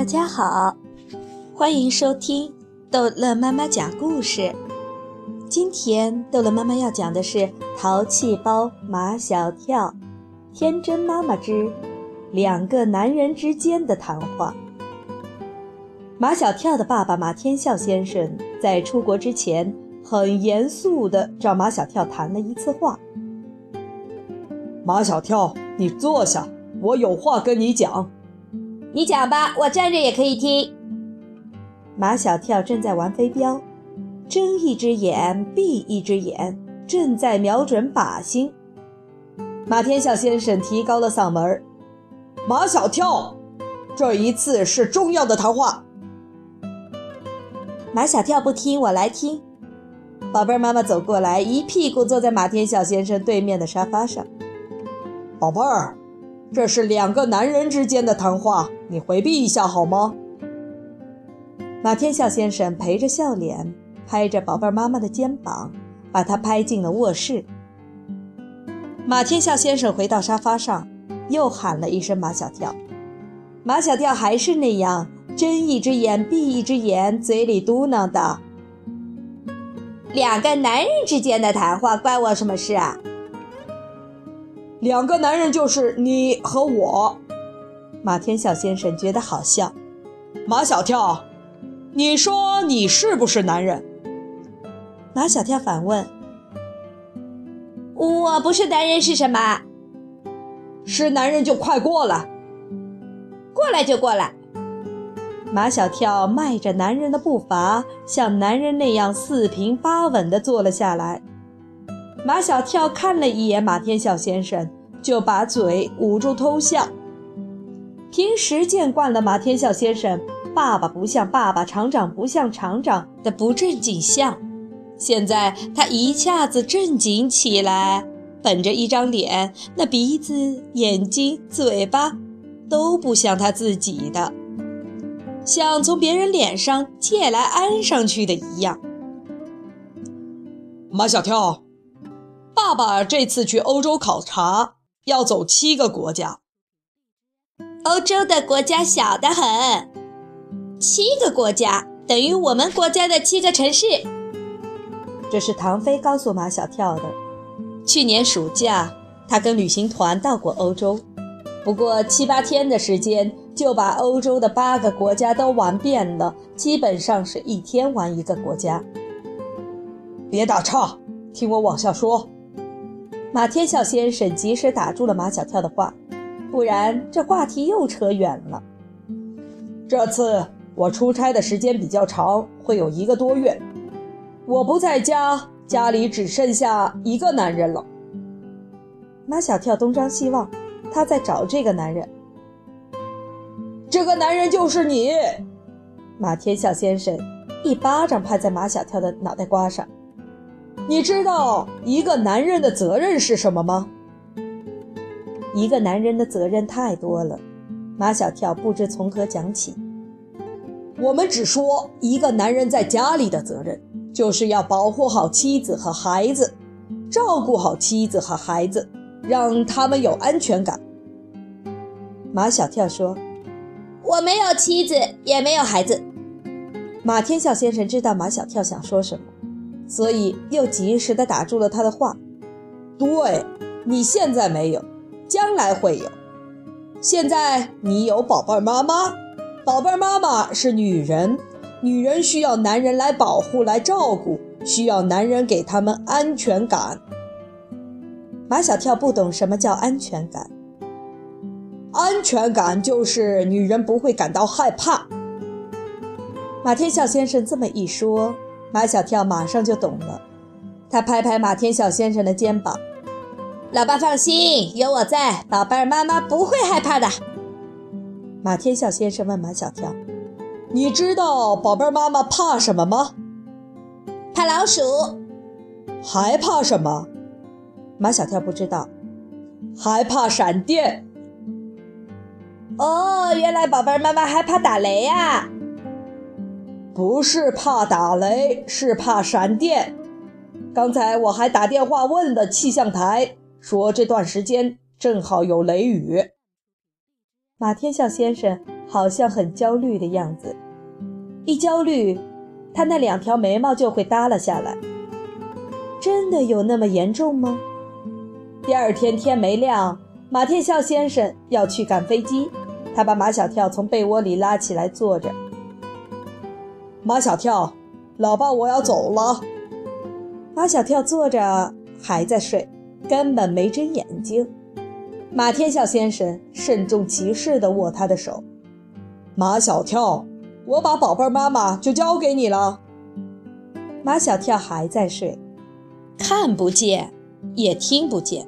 大家好，欢迎收听逗乐妈妈讲故事。今天逗乐妈妈要讲的是《淘气包马小跳》，天真妈妈之两个男人之间的谈话。马小跳的爸爸马天笑先生在出国之前，很严肃地找马小跳谈了一次话。马小跳，你坐下，我有话跟你讲。你讲吧，我站着也可以听。马小跳正在玩飞镖，睁一只眼闭一只眼，正在瞄准靶心。马天笑先生提高了嗓门：“马小跳，这一次是重要的谈话。”马小跳不听，我来听。宝贝儿妈妈走过来，一屁股坐在马天笑先生对面的沙发上。宝贝儿，这是两个男人之间的谈话，你回避一下好吗？马天笑先生陪着笑脸，拍着宝贝妈妈的肩膀，把她拍进了卧室。马天笑先生回到沙发上，又喊了一声“马小跳”，马小跳还是那样。睁一只眼闭一只眼，嘴里嘟囔道：“两个男人之间的谈话关我什么事啊？”两个男人就是你和我。马天笑先生觉得好笑。马小跳，你说你是不是男人？马小跳反问：“我不是男人是什么？是男人就快过来，过来就过来。”马小跳迈着男人的步伐，像男人那样四平八稳地坐了下来。马小跳看了一眼马天笑先生，就把嘴捂住偷笑。平时见惯了马天笑先生“爸爸不像爸爸，厂长不像厂长”的不正经相，现在他一下子正经起来，本着一张脸，那鼻子、眼睛、嘴巴都不像他自己的。像从别人脸上借来安上去的一样。马小跳，爸爸这次去欧洲考察，要走七个国家。欧洲的国家小得很，七个国家等于我们国家的七个城市。这是唐飞告诉马小跳的。去年暑假，他跟旅行团到过欧洲，不过七八天的时间。就把欧洲的八个国家都玩遍了，基本上是一天玩一个国家。别打岔，听我往下说。马天笑先生及时打住了马小跳的话，不然这话题又扯远了。这次我出差的时间比较长，会有一个多月。我不在家，家里只剩下一个男人了。马小跳东张西望，他在找这个男人。这个男人就是你，马天笑先生一巴掌拍在马小跳的脑袋瓜上。你知道一个男人的责任是什么吗？一个男人的责任太多了，马小跳不知从何讲起。我们只说一个男人在家里的责任，就是要保护好妻子和孩子，照顾好妻子和孩子，让他们有安全感。马小跳说。我没有妻子，也没有孩子。马天笑先生知道马小跳想说什么，所以又及时地打住了他的话。对，你现在没有，将来会有。现在你有宝贝妈妈，宝贝妈妈是女人，女人需要男人来保护、来照顾，需要男人给他们安全感。马小跳不懂什么叫安全感。安全感就是女人不会感到害怕。马天笑先生这么一说，马小跳马上就懂了。他拍拍马天笑先生的肩膀：“老爸放心，有我在，宝贝儿妈妈不会害怕的。”马天笑先生问马小跳：“你知道宝贝儿妈妈怕什么吗？”“怕老鼠。”“还怕什么？”马小跳不知道。“还怕闪电。”哦，原来宝贝儿妈妈还怕打雷呀？不是怕打雷，是怕闪电。刚才我还打电话问了气象台，说这段时间正好有雷雨。马天笑先生好像很焦虑的样子，一焦虑，他那两条眉毛就会耷拉下来。真的有那么严重吗？第二天天没亮，马天笑先生要去赶飞机，他把马小跳从被窝里拉起来坐着。马小跳，老爸，我要走了。马小跳坐着还在睡，根本没睁眼睛。马天笑先生慎重其事地握他的手。马小跳，我把宝贝妈妈就交给你了。马小跳还在睡。看不见，也听不见。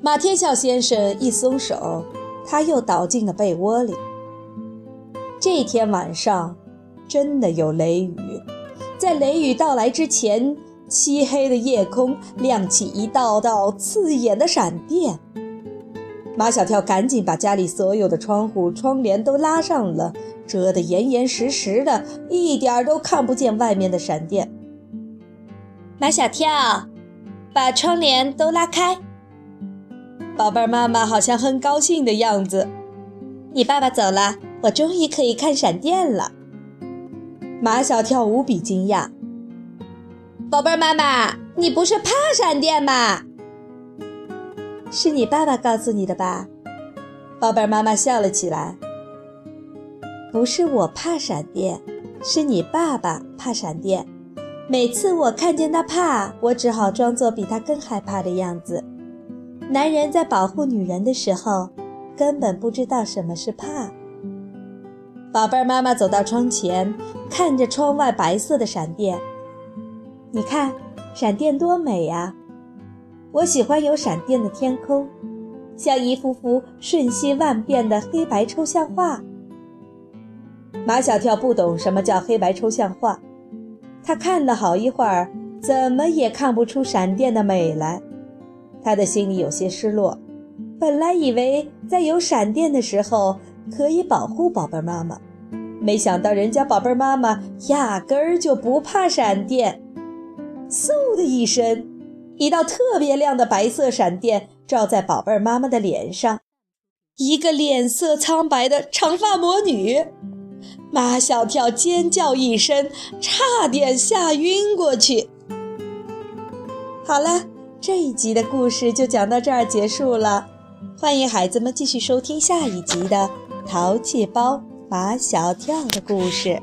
马天笑先生一松手，他又倒进了被窝里。这天晚上，真的有雷雨。在雷雨到来之前，漆黑的夜空亮起一道道刺眼的闪电。马小跳赶紧把家里所有的窗户、窗帘都拉上了，遮得严严实实的，一点儿都看不见外面的闪电。马小跳，把窗帘都拉开。宝贝儿，妈妈好像很高兴的样子。你爸爸走了，我终于可以看闪电了。马小跳无比惊讶。宝贝儿，妈妈，你不是怕闪电吗？是你爸爸告诉你的吧？宝贝儿，妈妈笑了起来。不是我怕闪电，是你爸爸怕闪电。每次我看见他怕，我只好装作比他更害怕的样子。男人在保护女人的时候，根本不知道什么是怕。宝贝儿，妈妈走到窗前，看着窗外白色的闪电。你看，闪电多美呀！我喜欢有闪电的天空，像一幅幅瞬息万变的黑白抽象画。马小跳不懂什么叫黑白抽象画。他看了好一会儿，怎么也看不出闪电的美来。他的心里有些失落。本来以为在有闪电的时候可以保护宝贝妈妈，没想到人家宝贝妈妈压根儿就不怕闪电。嗖的一声，一道特别亮的白色闪电照在宝贝妈妈的脸上，一个脸色苍白的长发魔女。马小跳尖叫一声，差点吓晕过去。好了，这一集的故事就讲到这儿结束了。欢迎孩子们继续收听下一集的《淘气包马小跳》的故事。